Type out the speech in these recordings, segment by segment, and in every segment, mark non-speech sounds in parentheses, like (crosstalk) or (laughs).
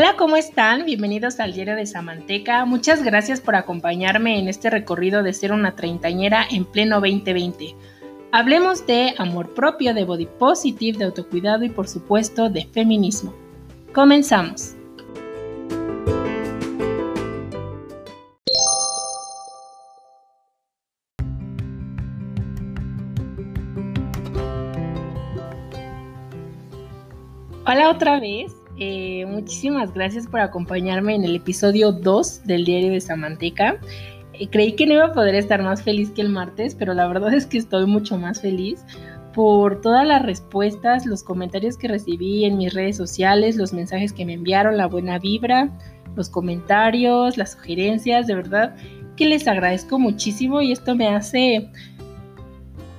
Hola, ¿cómo están? Bienvenidos al Diario de Samanteca. Muchas gracias por acompañarme en este recorrido de ser una treintañera en pleno 2020. Hablemos de amor propio, de body positive, de autocuidado y por supuesto de feminismo. Comenzamos. Hola otra vez. Eh, muchísimas gracias por acompañarme en el episodio 2 del Diario de Samanteca. Eh, creí que no iba a poder estar más feliz que el martes, pero la verdad es que estoy mucho más feliz por todas las respuestas, los comentarios que recibí en mis redes sociales, los mensajes que me enviaron, la buena vibra, los comentarios, las sugerencias, de verdad que les agradezco muchísimo y esto me hace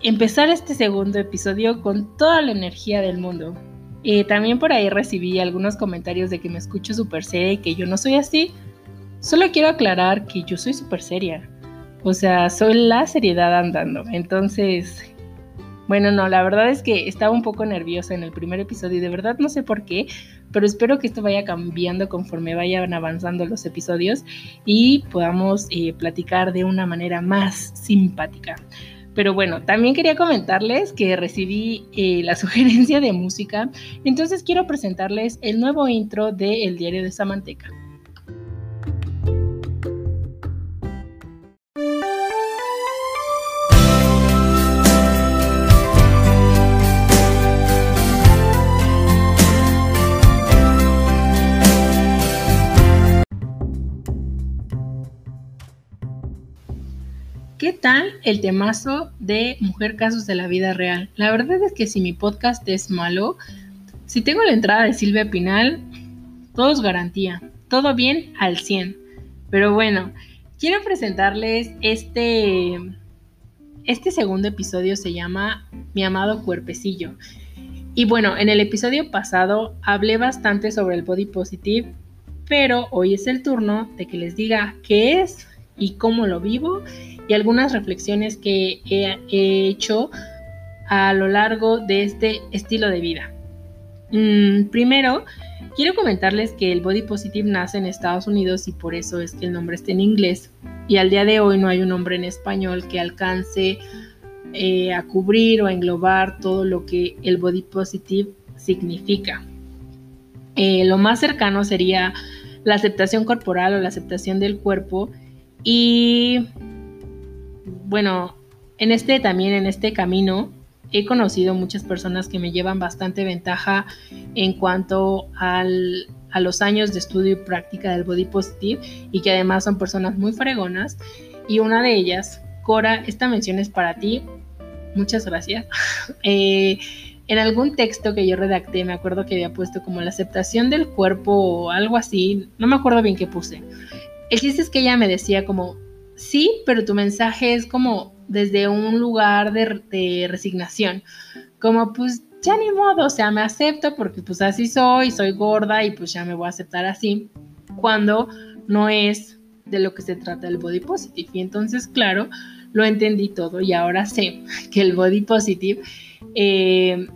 empezar este segundo episodio con toda la energía del mundo. Eh, también por ahí recibí algunos comentarios de que me escucho súper seria y que yo no soy así. Solo quiero aclarar que yo soy súper seria. O sea, soy la seriedad andando. Entonces, bueno, no, la verdad es que estaba un poco nerviosa en el primer episodio y de verdad no sé por qué, pero espero que esto vaya cambiando conforme vayan avanzando los episodios y podamos eh, platicar de una manera más simpática. Pero bueno, también quería comentarles que recibí eh, la (laughs) sugerencia de música, entonces quiero presentarles el nuevo intro de El Diario de Samanteca. ¿Qué tal el temazo de Mujer Casos de la Vida Real? La verdad es que si mi podcast es malo, si tengo la entrada de Silvia Pinal, todo es garantía, todo bien al 100. Pero bueno, quiero presentarles este, este segundo episodio, se llama Mi amado cuerpecillo. Y bueno, en el episodio pasado hablé bastante sobre el body positive, pero hoy es el turno de que les diga qué es y cómo lo vivo y algunas reflexiones que he, hecho a lo largo de este estilo de vida. Mm, primero, quiero comentarles que el Body Positive nace en Estados Unidos y por eso es que el nombre está en inglés. Y al día de hoy no hay un nombre en español que alcance eh, a cubrir o a englobar todo lo que el Body Positive significa. Eh, lo más cercano sería la aceptación corporal o la aceptación del cuerpo y bueno, en este también, en este camino, he conocido muchas personas que me llevan bastante ventaja en cuanto al, a los años de estudio y práctica del body positive y que además son personas muy fregonas. Y una de ellas, Cora, esta mención es para ti. Muchas gracias. (laughs) Eh, en algún texto que yo redacté, me acuerdo que había puesto como la aceptación del cuerpo o algo así. No me acuerdo bien qué puse. El chiste es que ella me decía como, sí, pero tu mensaje es como desde un lugar de, resignación, como pues ya ni modo, o sea, me acepto porque pues así soy, soy gorda y pues ya me voy a aceptar así, cuando no es de lo que se trata el body positive. Y entonces, claro, lo entendí todo y ahora sé (laughs) que el body positive eh,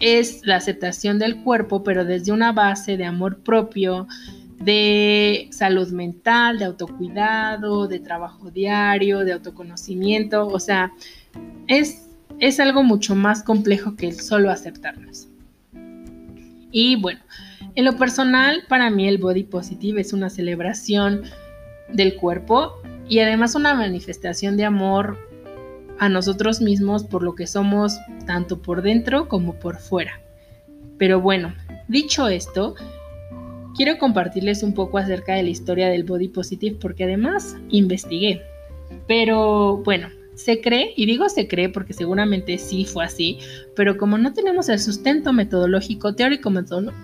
es la aceptación del cuerpo, pero desde una base de amor propio, de salud mental, de autocuidado, de trabajo diario, de autoconocimiento, o sea, es, es algo mucho más complejo que el solo aceptarnos. Y bueno, en lo personal, para mí el body positive es una celebración del cuerpo y además una manifestación de amor a nosotros mismos por lo que somos tanto por dentro como por fuera. Pero bueno, dicho esto, quiero compartirles un poco acerca de la historia del body positive porque además investigué. Pero bueno, se cree, y digo se cree porque seguramente sí fue así, pero como no tenemos el sustento metodológico, teórico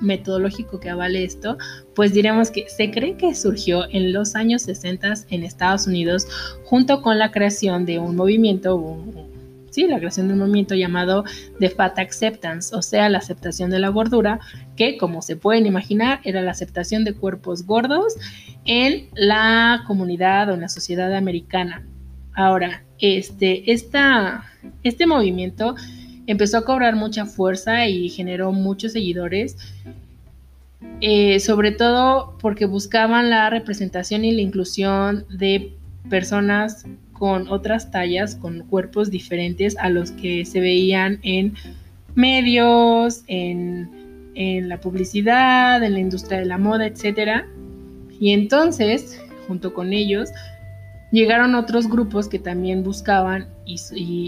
metodológico que avale esto, pues diremos que se cree que surgió en los años 60 en Estados Unidos junto con la creación de un movimiento, sí, la creación de un movimiento llamado The Fat Acceptance, o sea, la aceptación de la gordura, que como se pueden imaginar era la aceptación de cuerpos gordos en la comunidad o en la sociedad americana. Ahora, este, este movimiento empezó a cobrar mucha fuerza y generó muchos seguidores eh, sobre todo porque buscaban la representación y la inclusión de personas con otras tallas, con cuerpos diferentes a los que se veían en medios, en, en la publicidad, en la industria de la moda, etc. Y entonces, junto con ellos, llegaron otros grupos que también buscaban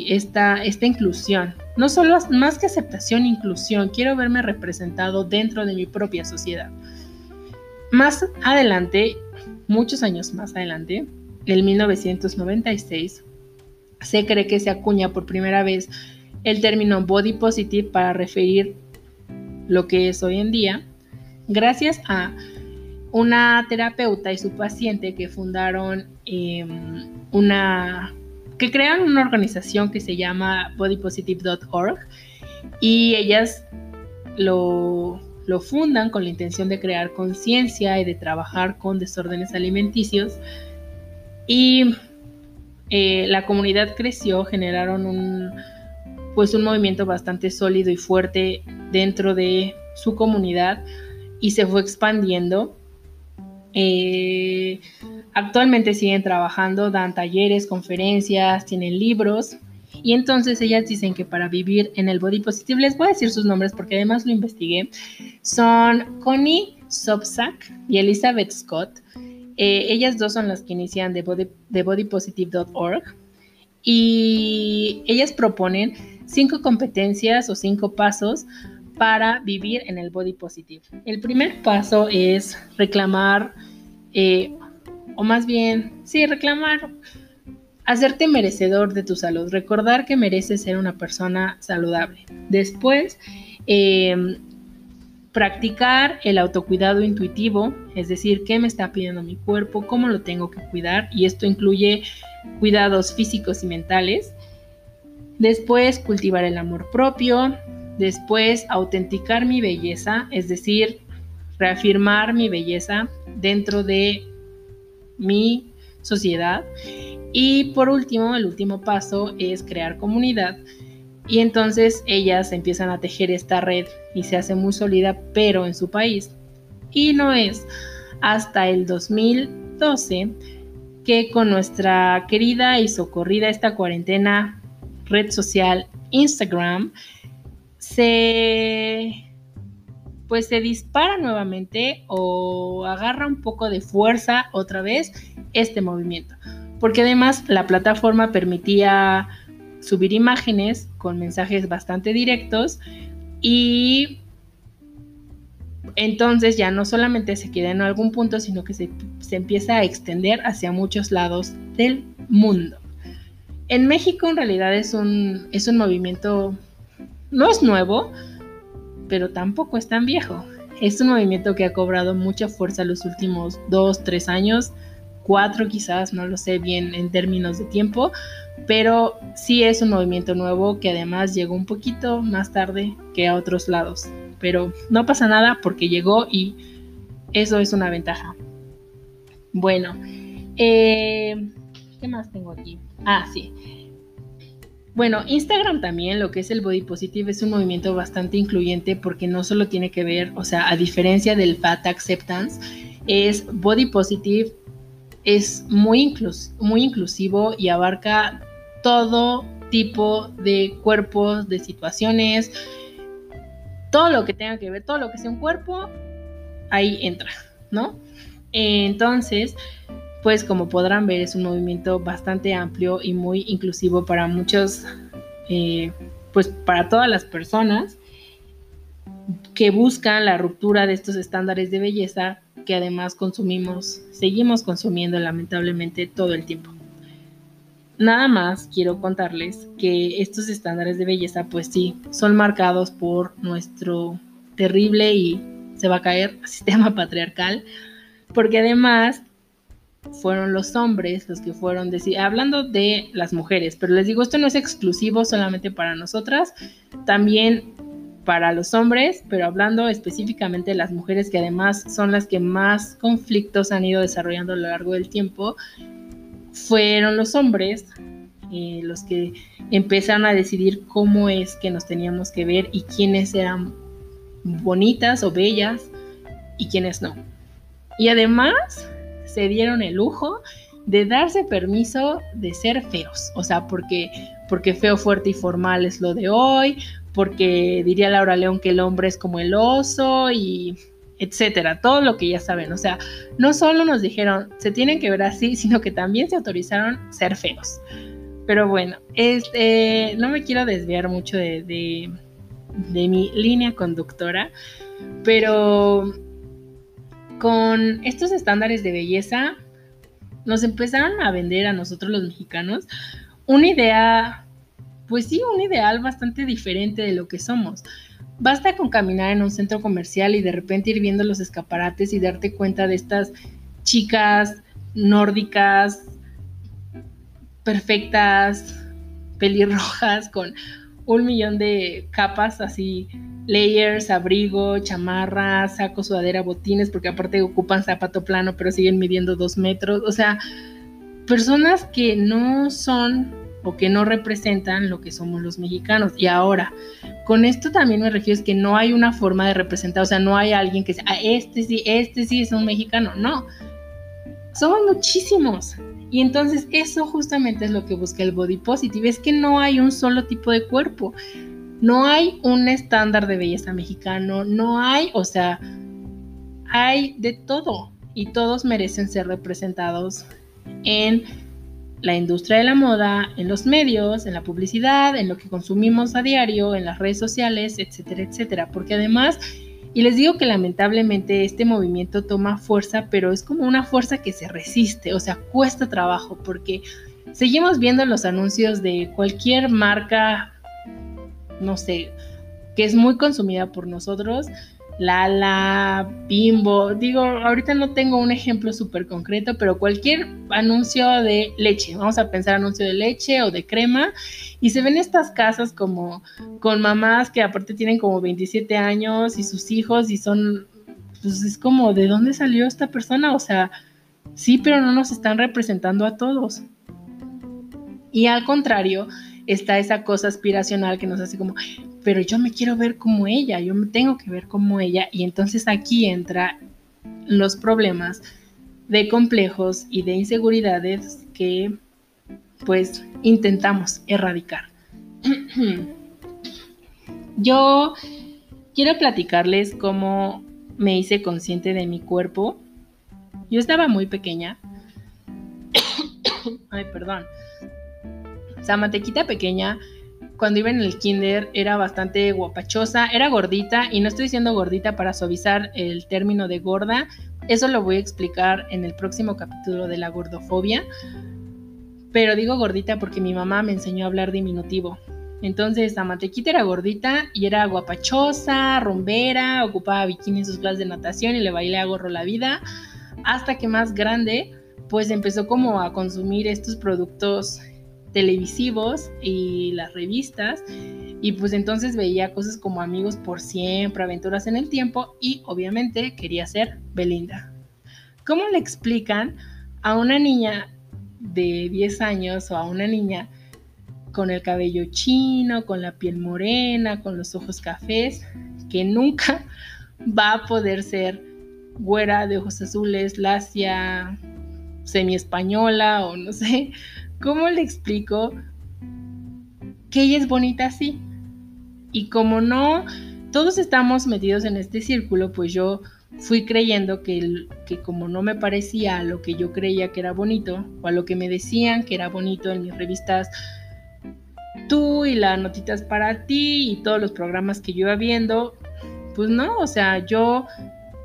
esta, esta inclusión. No solo más que aceptación, inclusión, quiero verme representado dentro de mi propia sociedad. Más adelante, muchos años más adelante, en 1996, se cree que se acuña por primera vez el término body positive para referir lo que es hoy en día, gracias a una terapeuta y su paciente que fundaron em, una, que crearon una organización que se llama bodypositive.org y ellas lo, lo fundan con la intención de crear conciencia y de trabajar con desórdenes alimenticios y eh, la comunidad creció, generaron un, pues un movimiento bastante sólido y fuerte dentro de su comunidad y se fue expandiendo eh, actualmente siguen trabajando, dan talleres, conferencias, tienen libros. Y entonces ellas dicen que para vivir en el body positive, les voy a decir sus nombres porque además lo investigué, son Connie Sobsack y Elizabeth Scott. Eh, ellas dos son las que inician de, body, bodypositive.org y ellas proponen cinco competencias o cinco pasos para vivir en el body positive. El primer paso es reclamar, eh, o más bien, sí, reclamar, hacerte merecedor de tu salud, recordar que mereces ser una persona saludable. Después, em, practicar el autocuidado intuitivo, es decir, qué me está pidiendo mi cuerpo, cómo lo tengo que cuidar, y esto incluye cuidados físicos y mentales. Después, cultivar el amor propio, Después, autenticar mi belleza, es decir, reafirmar mi belleza dentro de mi sociedad. Y por último, el último paso es crear comunidad. Y entonces ellas empiezan a tejer esta red y se hace muy sólida, pero en su país. Y no es hasta el 2012 que con nuestra querida y socorrida esta cuarentena red social Instagram, se pues se dispara nuevamente o agarra un poco de fuerza otra vez este movimiento. Porque además la plataforma permitía subir imágenes con mensajes bastante directos y entonces ya no solamente se queda en algún punto, sino que se, se empieza a extender hacia muchos lados del mundo. En México en realidad es un, es un movimiento no es nuevo, pero tampoco es tan viejo. Es un movimiento que ha cobrado mucha fuerza los últimos dos, tres años, cuatro quizás, no lo sé bien en términos de tiempo, pero sí es un movimiento nuevo que además llegó un poquito más tarde que a otros lados. Pero no pasa nada porque llegó y eso es una ventaja. Bueno, eh, ¿qué más tengo aquí? Ah, sí. Bueno, Instagram también, lo que es el body positive, es un movimiento bastante incluyente porque no solo tiene que ver, o sea, a diferencia del fat acceptance, es body positive, es muy, inclusivo y abarca todo tipo de cuerpos, de situaciones, todo lo que tenga que ver, todo lo que sea un cuerpo, ahí entra, ¿no? Entonces, pues como podrán ver es un movimiento bastante amplio y muy inclusivo para muchos, eh, pues para todas las personas que buscan la ruptura de estos estándares de belleza que además consumimos, seguimos consumiendo lamentablemente todo el tiempo. Nada más quiero contarles que estos estándares de belleza pues sí, son marcados por nuestro terrible y se va a caer (laughs) sistema patriarcal, porque además fueron los hombres los que fueron decir, hablando de las mujeres, pero les digo, esto no es exclusivo solamente para nosotras, también para los hombres, pero hablando específicamente de las mujeres que además son las que más conflictos han ido desarrollando a lo largo del tiempo, fueron los hombres eh, los que empezaron a decidir cómo es que nos teníamos que ver y quiénes eran bonitas o bellas y quiénes no. Y además se dieron el lujo de darse permiso de ser feos, o sea, porque, porque feo, fuerte y formal es lo de hoy, porque diría Laura León que el hombre es como el oso y etcétera, todo lo que ya saben, o sea, no solo nos dijeron se tienen que ver así, (laughs) sino que también se autorizaron ser feos. Pero bueno, este, no me quiero desviar mucho de, de, de mi línea conductora, pero con estos estándares de belleza nos empezaron a vender a nosotros los mexicanos una idea, pues sí, un ideal bastante diferente de lo que somos. Basta con caminar en un centro comercial y de repente ir viendo los escaparates y darte cuenta de estas chicas nórdicas, perfectas, pelirrojas, con un millón de capas así, layers, abrigo, chamarra, saco, sudadera, botines, porque aparte ocupan zapato plano, pero siguen midiendo dos metros. O sea, personas que no son o que no representan lo que somos los mexicanos. Y ahora, con esto también me refiero es que no hay una forma de representar, o sea, no hay alguien que sea, ah, este sí, este sí es un mexicano, no. Somos muchísimos. Y entonces eso justamente es lo que busca el body positive, es que no hay un solo tipo de cuerpo. No hay un estándar de belleza mexicano, no hay, o sea, hay de todo y todos merecen ser representados en la industria de la moda, en los medios, en la publicidad, en lo que consumimos a diario, en las redes sociales, etcétera, etcétera. Porque además, y les digo que lamentablemente este movimiento toma fuerza, pero es como una fuerza que se resiste, o sea, cuesta trabajo, porque seguimos viendo los anuncios de cualquier marca, no sé, que es muy consumida por nosotros, Lala, Bimbo, digo, ahorita no tengo un ejemplo súper concreto, pero cualquier anuncio de leche, vamos a pensar anuncio de leche o de crema, y se ven estas casas como con mamás que aparte tienen como 27 años y sus hijos y son, pues es como, ¿de dónde salió esta persona? O sea, sí, pero no nos están representando a todos. Y al contrario, está esa cosa aspiracional que nos hace como, pero yo me quiero ver como ella, yo me tengo que ver como ella y entonces aquí entra los problemas de complejos y de inseguridades que pues intentamos erradicar. (clears throat) yo quiero platicarles cómo me hice consciente de mi cuerpo. Yo estaba muy pequeña. (clears throat) Ay, perdón. O pequeña cuando iba en el kinder era bastante guapachosa, era gordita y no estoy diciendo gordita para suavizar el término de gorda, eso lo voy a explicar en el próximo capítulo de la gordofobia, pero digo gordita porque mi mamá me enseñó a hablar diminutivo. Entonces, la mantequita era gordita y era guapachosa, rumbera, ocupaba bikini en sus clases de natación y le bailé a gorro la vida, hasta que más grande, pues empezó como a consumir estos productos televisivos y las revistas y pues entonces veía cosas como Amigos por siempre, Aventuras en el tiempo y obviamente quería ser Belinda. ¿Cómo le explican a una niña de 10 años o a una niña con el cabello chino, con la piel morena, con los ojos cafés, que nunca (laughs) va a poder ser güera de ojos azules, lacia, semi española o no sé, ¿Cómo le explico que ella es bonita así? Y como no, todos estamos metidos en este círculo, pues yo fui creyendo que, que como no me parecía a lo que yo creía que era bonito, o a lo que me decían que era bonito en mis revistas, tú y las notitas para ti y todos los programas que yo iba viendo, pues no, o sea, yo,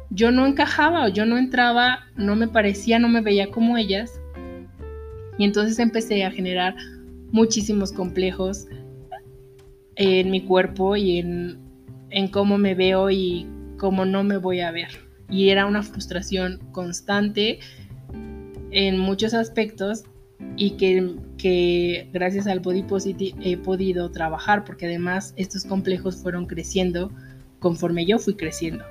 yo no encajaba o yo no entraba, no me parecía, no me veía como ellas. Y entonces empecé a generar muchísimos complejos en mi cuerpo y en, cómo me veo y cómo no me voy a ver. Y era una frustración constante en muchos aspectos y que, que, gracias al Body Positive he podido trabajar porque además estos complejos fueron creciendo conforme yo fui creciendo.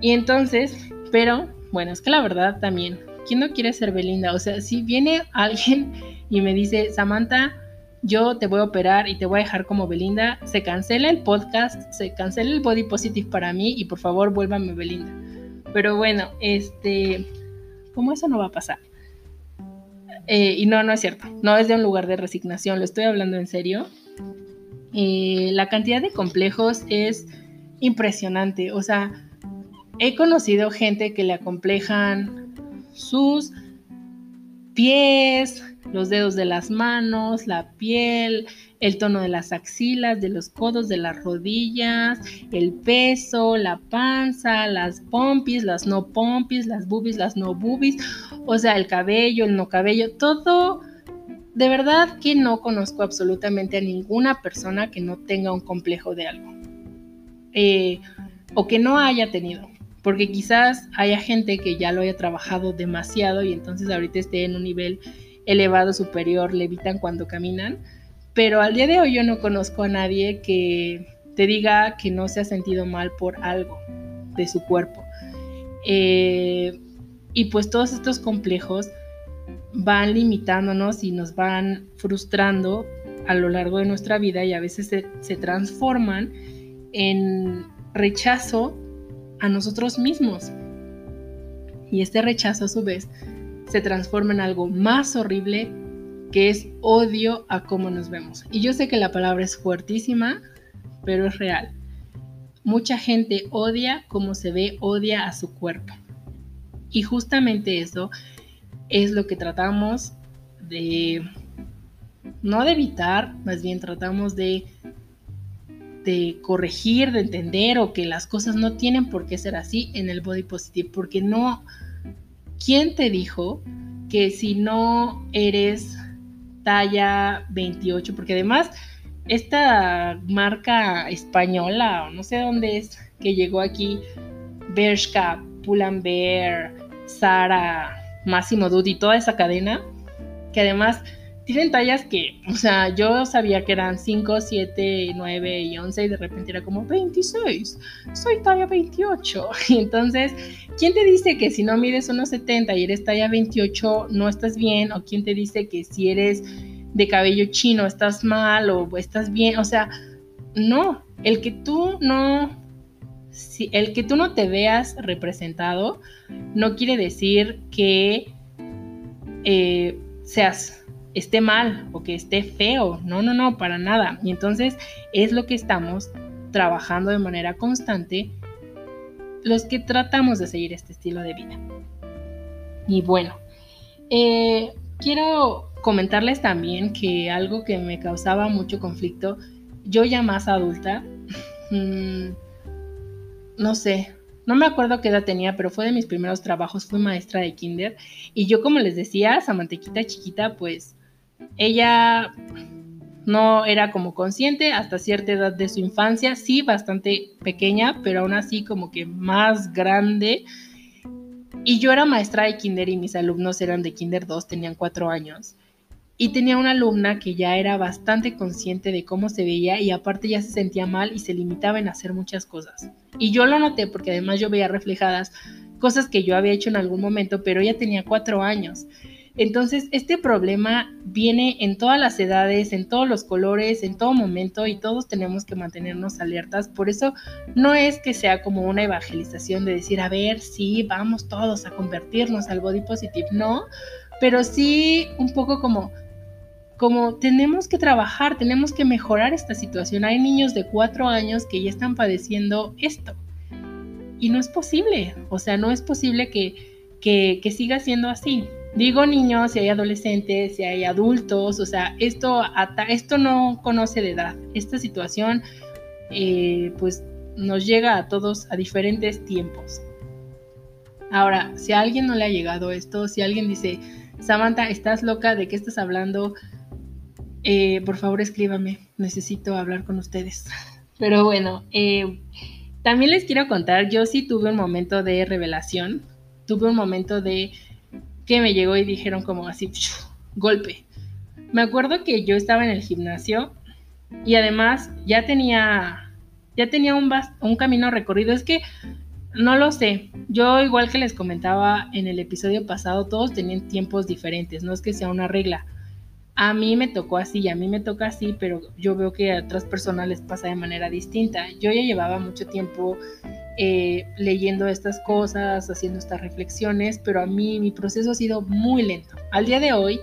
Y entonces, pero bueno, es que la verdad también ¿quién no quiere ser Belinda? O sea, si viene alguien y me dice, Samantha, yo te voy a operar y te voy a dejar como Belinda, se cancela el podcast, se cancela el body positive para mí y por favor vuélvame Belinda. Pero bueno, este, ¿cómo eso no va a pasar? Eh, y no, no es cierto, no es de un lugar de resignación, lo estoy hablando en serio. Eh, la cantidad de complejos es impresionante, o sea, he conocido gente que le acomplejan sus pies, los dedos de las manos, la piel, el tono de las axilas, de los codos, de las rodillas, el peso, la panza, las pompis, las no pompis, las boobies, las no boobies, o sea, el cabello, el no cabello, todo. De verdad que no conozco absolutamente a ninguna persona que no tenga un complejo de algo. Eh, o que no haya tenido. Porque quizás haya gente que ya lo haya trabajado demasiado y entonces ahorita esté en un nivel elevado superior, levitan cuando caminan. Pero al día de hoy yo no conozco a nadie que te diga que no se ha sentido mal por algo de su cuerpo. Eh, y pues todos estos complejos van limitándonos y nos van frustrando a lo largo de nuestra vida y a veces se, se transforman en rechazo a nosotros mismos. Y este rechazo a su vez se transforma en algo más horrible que es odio a cómo nos vemos. Y yo sé que la palabra es fuertísima, pero es real. Mucha gente odia cómo se ve, odia a su cuerpo. Y justamente eso es lo que tratamos de, no de evitar, más bien tratamos de de corregir, de entender o que las cosas no tienen por qué ser así en el body positive, porque no, ¿quién te dijo que si no eres talla 28, porque además esta marca española, o no sé dónde es, que llegó aquí, Bershka, Pull&Bear, Sara, Massimo Dutti, toda esa cadena, que además tienen tallas que, o sea, yo sabía que eran 5, 7, 9 y 11 y de repente era como 26, soy talla 28. (laughs) Y entonces, ¿quién te dice que si no mides unos 70 y eres talla 28 no estás bien? ¿O quién te dice que si eres de cabello chino estás mal o estás bien? O sea, no, el que tú no si, el que tú no te veas representado no quiere decir que eh, seas esté mal o que esté feo. No, no, no, para nada. Y entonces es lo que estamos trabajando de manera constante los que tratamos de seguir este estilo de vida. Y bueno, eh, quiero comentarles también que algo que me causaba mucho conflicto, yo ya más adulta, (laughs) mm, no sé, no me acuerdo qué edad tenía, pero fue de mis primeros trabajos, fui maestra de kinder y yo como les decía, esa mantequita chiquita, pues ella no era como consciente hasta cierta edad de su infancia, sí, bastante pequeña, pero aún así como que más grande. Y yo era maestra de kinder y mis alumnos eran de kinder 2, tenían cuatro años. Y tenía una alumna que ya era bastante consciente de cómo se veía y aparte ya se sentía mal y se limitaba en hacer muchas cosas. Y yo lo noté porque además yo veía reflejadas cosas que yo había hecho en algún momento, pero ella tenía cuatro años. Entonces, este problema viene en todas las edades, en todos los colores, en todo momento y todos tenemos que mantenernos alertas. Por eso no es que sea como una evangelización de decir, a ver, sí, vamos todos a convertirnos al body positive, no, pero sí un poco como como tenemos que trabajar, tenemos que mejorar esta situación. Hay niños de cuatro años que ya están padeciendo esto. Y no es posible, o sea, no es posible que, que, que siga siendo así. Digo niños, si hay adolescentes, si hay adultos, o sea, esto, esto no conoce de edad. Esta situación, eh, pues, nos llega a todos a diferentes tiempos. Ahora, si a alguien no le ha llegado esto, si alguien dice, Samantha, estás loca, ¿de qué estás hablando? Eh, por favor, escríbame, necesito hablar con ustedes. (laughs) Pero bueno, eh, también les quiero contar, yo sí tuve un momento de revelación, tuve un momento de que me llegó y dijeron como así, golpe. Me acuerdo que yo estaba en el gimnasio y además ya tenía, ya tenía un, un camino recorrido. Es que no lo sé. Yo igual que les comentaba en el episodio pasado, todos tenían tiempos diferentes, no es que sea una regla. A mí me tocó así, a mí me toca así, pero yo veo que a otras personas les pasa de manera distinta. Yo ya llevaba mucho tiempo eh, leyendo estas cosas, haciendo estas reflexiones, pero a mí mi proceso ha sido muy lento. Al día de hoy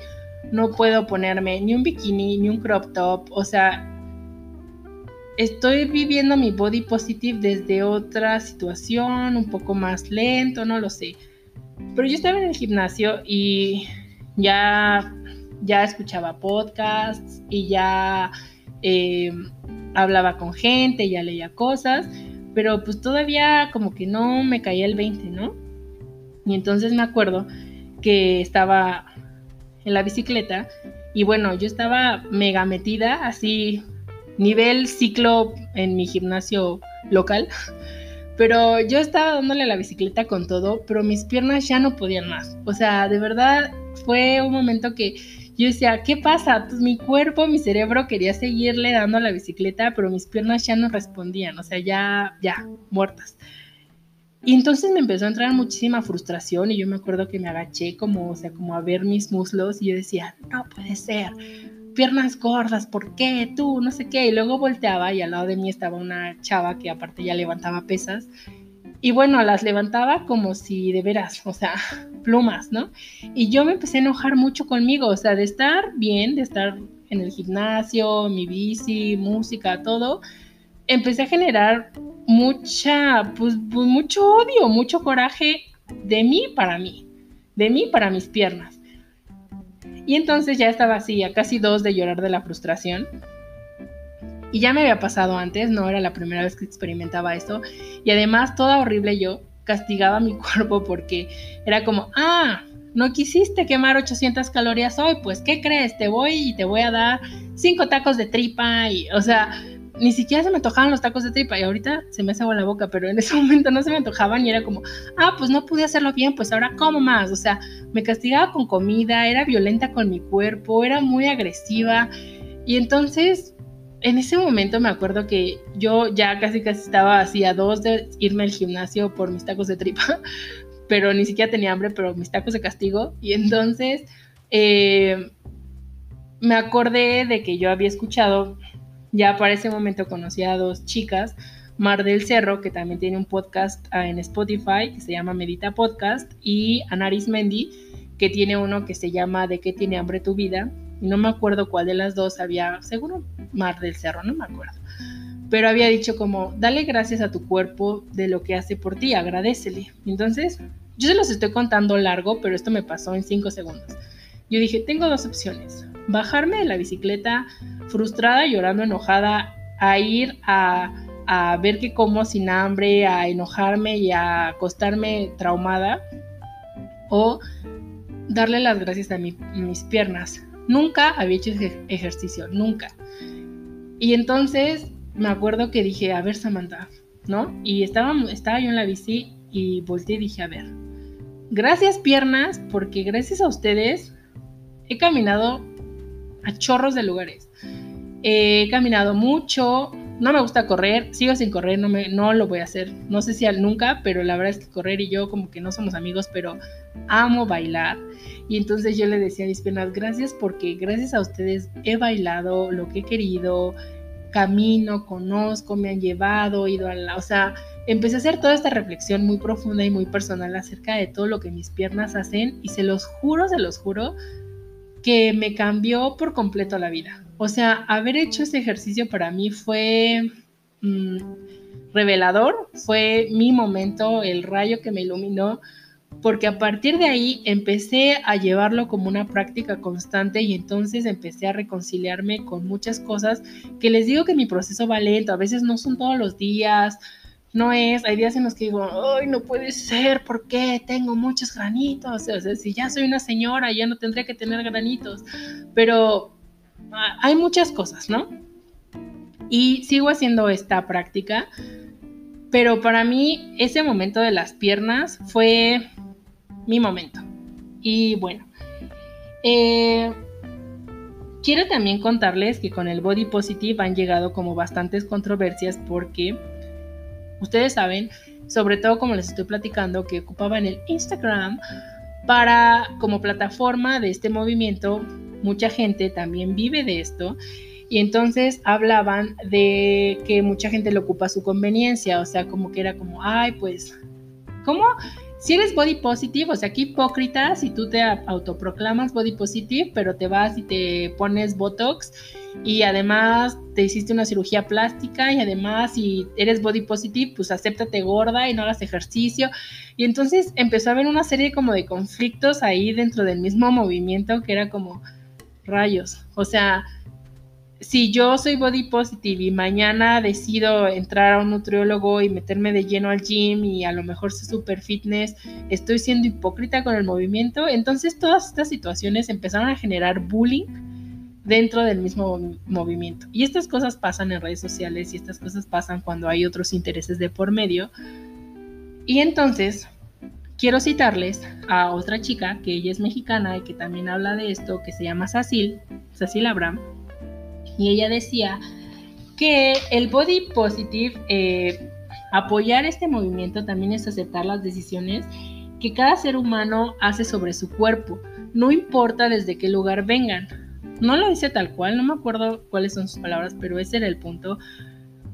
no puedo ponerme ni un bikini, ni un crop top, o sea, estoy viviendo mi body positive desde otra situación, un poco más lento, no lo sé. Pero yo estaba en el gimnasio y ya, ya escuchaba podcasts y ya eh, hablaba con gente, ya leía cosas, pero pues todavía como que no me caía el 20, ¿no? Y entonces me acuerdo que estaba en la bicicleta y bueno, yo estaba mega metida, así nivel ciclo en mi gimnasio local, pero yo estaba dándole la bicicleta con todo, pero mis piernas ya no podían más. O sea, de verdad fue un momento que yo decía, ¿qué pasa? Pues mi cuerpo, mi cerebro quería seguirle dando la bicicleta, pero mis piernas ya no respondían, o sea, ya, ya, muertas. Y entonces me empezó a entrar muchísima frustración y yo me acuerdo que me agaché como, o sea, como a ver mis muslos y yo decía, no puede ser, piernas gordas, ¿por qué tú? No sé qué. Y luego volteaba y al lado de mí estaba una chava que aparte ya levantaba pesas y bueno, las levantaba como si de veras, o sea, (laughs) plumas, ¿no? Y yo me empecé a enojar mucho conmigo, o sea, de estar bien, de estar en el gimnasio, mi bici, música, todo, empecé a generar mucha, pues, pues mucho odio, mucho coraje de mí para mí, de mí para mis piernas. Y entonces ya estaba así, a casi dos de llorar de la frustración. Ya me había pasado antes, no era la primera vez que experimentaba esto. Y además, toda horrible yo castigaba mi (laughs) cuerpo porque era como, ah, no quisiste quemar 800 calorías hoy, pues ¿qué crees? Te voy y te voy a dar cinco tacos de tripa y, o sea, ni siquiera se me antojaban los tacos de tripa y ahorita se me hace agua la boca, pero en ese (laughs) momento no se me antojaban y era como, ah, pues no pude hacerlo bien, pues ahora como más, o sea, me castigaba con comida, era violenta con mi cuerpo, era muy agresiva y entonces en ese momento me acuerdo que yo ya casi casi estaba así a dos de irme al gimnasio por mis tacos de tripa, (laughs) pero ni siquiera tenía hambre, pero mis tacos de castigo. Y entonces eh, me acordé de que yo había escuchado, ya para ese momento conocí a dos chicas, Mar del Cerro, que también tiene un podcast ah, en Spotify que se llama Medita Podcast, y Anaris Mendy, que tiene uno que se llama ¿De qué tiene hambre tu vida? Y no me acuerdo cuál de las dos había, seguro Mar del Cerro, no me acuerdo. Pero había dicho como, dale gracias a tu cuerpo de lo que hace por ti, agradecele. Entonces, yo se los estoy contando largo, pero esto me pasó en cinco segundos. Yo dije, tengo dos opciones. Bajarme de la bicicleta frustrada, llorando, enojada, a ir a, a ver que como sin hambre, a enojarme y a acostarme traumada. O darle las gracias a mis piernas. Nunca había hecho ejercicio, nunca. Y entonces me acuerdo que dije, a ver Samantha, ¿no? Y estaba, estaba yo en la bici y volteé y dije, a ver, gracias piernas, porque gracias a ustedes he caminado a chorros de lugares. He caminado mucho, no me gusta correr, sigo sin correr, no, me, no lo voy a hacer, no sé si al nunca, pero la verdad es que correr y yo como que no somos amigos, pero amo bailar. Y entonces yo le decía a mis piernas, gracias porque gracias a ustedes he bailado lo que he querido, camino, conozco, me han llevado, ido a la... O sea, empecé a hacer toda esta reflexión muy profunda y muy personal acerca de todo lo que mis piernas hacen y se los juro, se los juro, que me cambió por completo la vida. O sea, haber hecho ese ejercicio para mí fue mm, revelador, fue mi momento, el rayo que me iluminó porque a partir de ahí empecé a llevarlo como una práctica constante y entonces empecé a reconciliarme con muchas cosas que les digo que mi proceso va lento, a veces no son todos los días, no es, hay días en los que digo, ay, no puede ser, ¿por qué? Tengo muchos granitos, o sea, si ya soy una señora, ya no tendría que tener granitos, pero hay muchas cosas, ¿no? Y sigo haciendo esta práctica, pero para mí ese momento de las piernas fue mi momento. Y bueno, eh, quiero también contarles que con el body positive han llegado como bastantes controversias porque ustedes saben, sobre todo como les estoy platicando, que ocupaban el Instagram para como plataforma de este movimiento. Mucha gente también vive de esto y entonces hablaban de que mucha gente le ocupa su conveniencia, o sea, como que era como, ay, pues, ¿cómo? Si eres body positive, o sea, qué hipócrita si tú te autoproclamas body positive, pero te vas y te pones Botox y además te hiciste una cirugía plástica y además si eres body positive, pues acéptate gorda y no hagas ejercicio. Y entonces empezó a haber una serie como de conflictos ahí dentro del mismo movimiento que era como rayos. O sea, si yo soy body positive y mañana decido entrar a un nutriólogo y meterme de lleno al gym y a lo mejor soy super fitness, estoy siendo hipócrita con el movimiento, entonces todas estas situaciones empezaron a generar bullying dentro del mismo movimiento. Y estas cosas pasan en redes sociales y estas cosas pasan cuando hay otros intereses de por medio. Y entonces quiero citarles a otra chica que ella es mexicana y que también habla de esto, que se llama Sacil, Sacil Abraham y ella decía que el body positive, eh, apoyar este movimiento también es aceptar las decisiones que cada ser humano hace sobre su cuerpo, no importa desde qué lugar vengan. No lo dice tal cual, no me acuerdo cuáles son sus palabras, pero ese era el punto.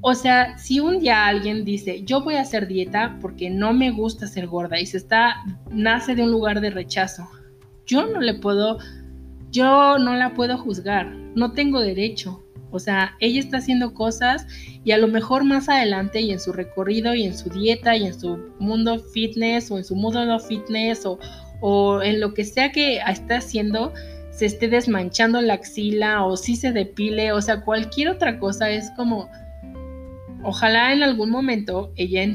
O sea, si un día alguien dice, yo voy a hacer dieta porque no me gusta ser gorda y se está, nace de un lugar de rechazo, yo no le puedo, yo no la puedo juzgar, no tengo derecho. O sea, ella está haciendo cosas y a lo mejor más adelante y en su recorrido y en su dieta y en su mundo fitness o en su mundo no fitness o, o en lo que sea que está haciendo, se esté desmanchando la axila o si se depile, o sea, cualquier otra cosa es como, ojalá en algún momento ella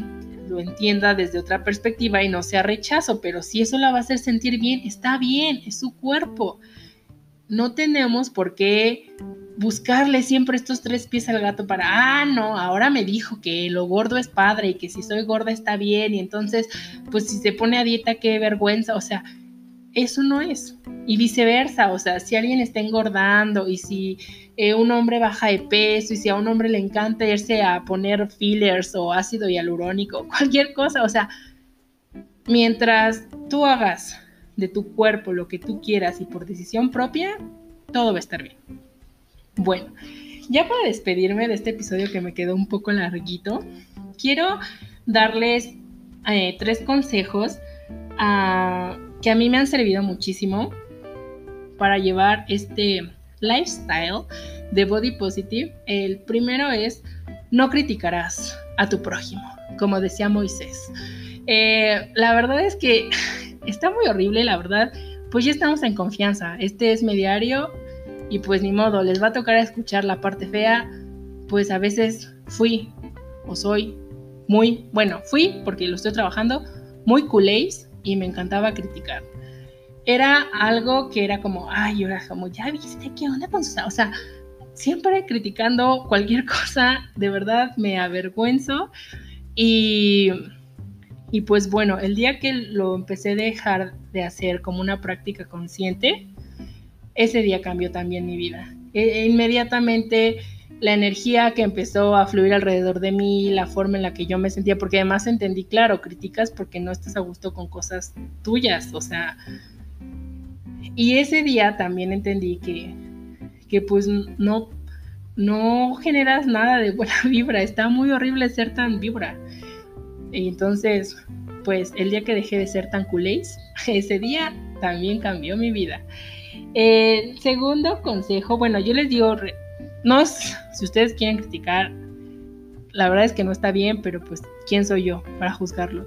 lo entienda desde otra perspectiva y no sea rechazo, pero si eso la va a hacer sentir bien, está bien, es su cuerpo. No tenemos por qué buscarle siempre estos tres pies al gato para, ah, no, ahora me dijo que lo gordo es padre y que si soy gorda está bien y entonces, pues si se pone a dieta, qué vergüenza, o sea, eso no es. Y viceversa, o sea, si alguien está engordando y si eh, un hombre baja de peso y si a un hombre le encanta irse a poner fillers o ácido hialurónico, (laughs) cualquier cosa, o sea, mientras tú hagas de tu cuerpo, lo que tú quieras y por decisión propia, todo va a estar bien. Bueno, ya para despedirme de este episodio que me quedó un poco larguito, quiero darles eh, tres consejos ah, que a mí me han servido muchísimo para llevar este lifestyle de body positive. El primero es no criticarás a tu prójimo, como decía Moisés. Eh, la verdad es que (laughs) está muy horrible, la verdad. Pues ya estamos en confianza. Este es mi diario y pues ni modo, les va a tocar escuchar la parte fea. Pues a veces fui o soy muy, bueno, fui porque lo estoy trabajando, muy culéis y me encantaba criticar. Era algo que era como, ay, ahora como, ya viste qué onda con O sea, siempre criticando cualquier (laughs) cosa, de verdad me avergüenzo y y pues bueno, el día que lo empecé a dejar de hacer como una práctica consciente, ese día cambió también mi vida. E, e inmediatamente la energía que empezó a fluir alrededor de mí, la forma en la que yo me sentía, porque además entendí, claro, críticas porque no estás a gusto con cosas tuyas, o sea, y ese día también entendí que, que pues no, no generas nada de buena (laughs) vibra, está muy horrible ser tan vibra. Y entonces, pues el día que dejé de ser tan culéis, (laughs) ese día también cambió mi vida. El segundo consejo, bueno, yo les digo, no si ustedes quieren criticar, la verdad es que no está bien, pero pues, ¿quién soy yo para juzgarlos?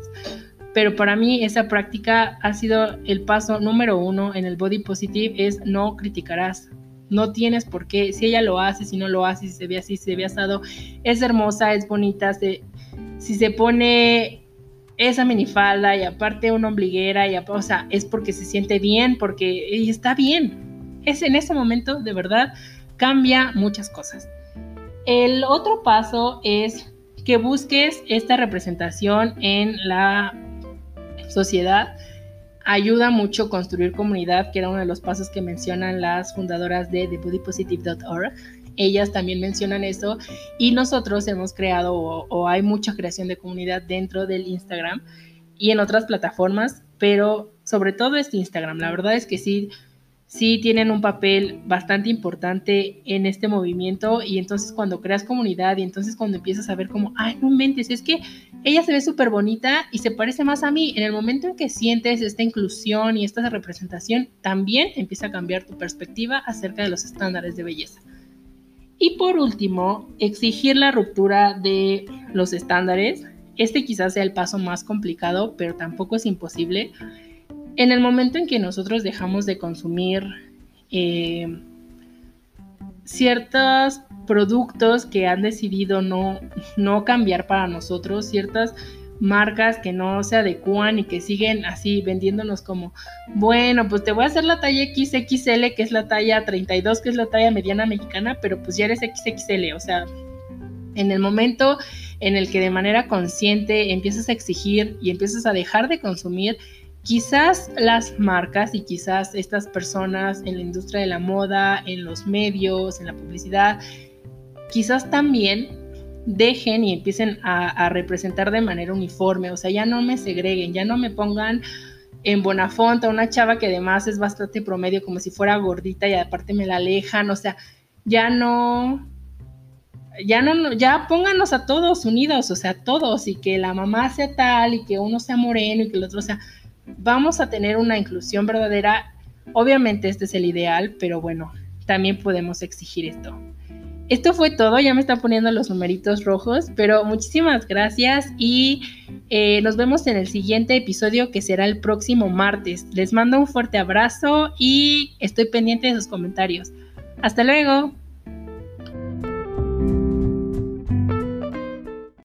Pero para mí esa práctica ha sido el paso número uno en el body positive, es no criticarás. No tienes por qué, si ella lo hace, si no lo hace, si se ve así, si se ve asado, es hermosa, es bonita, se, si se pone esa minifalda y aparte una ombliguera, y, o es porque se siente bien, porque está bien. Es en ese momento, de verdad, cambia muchas cosas. El otro paso es que busques esta representación en la sociedad. Ayuda mucho construir comunidad, que era uno de los pasos que mencionan las fundadoras de thebodypositive.org ellas también mencionan eso y nosotros hemos creado o, hay mucha creación de comunidad dentro del Instagram y en otras plataformas, pero sobre todo este Instagram. La verdad es que sí, sí tienen un papel bastante importante en este movimiento y entonces cuando creas comunidad y entonces cuando empiezas a ver como, ay, no mentes, es que ella se ve súper bonita y se parece más a mí, en el momento en que sientes esta inclusión y esta representación, también empieza a cambiar tu perspectiva acerca de los estándares de belleza. Y por último, exigir la ruptura de los estándares. Este quizás sea el paso más complicado, pero tampoco es imposible en el momento en que nosotros dejamos de consumir eh, ciertos productos que han decidido no, no cambiar para nosotros, ciertas marcas que no se adecúan y que siguen así vendiéndonos como, bueno, pues te voy a hacer la talla XXL, que es la talla 32, que es la talla mediana mexicana, pero pues ya eres XXL, o sea, en el momento en el que de manera consciente empiezas a exigir y empiezas a dejar de consumir Quizás las marcas y quizás estas personas en la industria de la moda, en los medios, en la publicidad, quizás también dejen y empiecen a, representar de manera uniforme, o sea, ya no me segreguen, ya no me pongan en Bonafonte a una chava que además es bastante promedio, como si fuera gordita y aparte me la alejan, o sea, ya no, ya no, ya pónganos a todos unidos, o sea, todos, y que la mamá sea tal, y que uno sea moreno, y que el otro sea, vamos a tener una inclusión verdadera. Obviamente este es el ideal, pero bueno, también podemos exigir esto. Esto fue todo, ya me están poniendo los numeritos rojos, pero muchísimas gracias y eh, nos vemos en el siguiente episodio que será el próximo martes. Les mando un fuerte abrazo y estoy pendiente de sus comentarios. Hasta luego.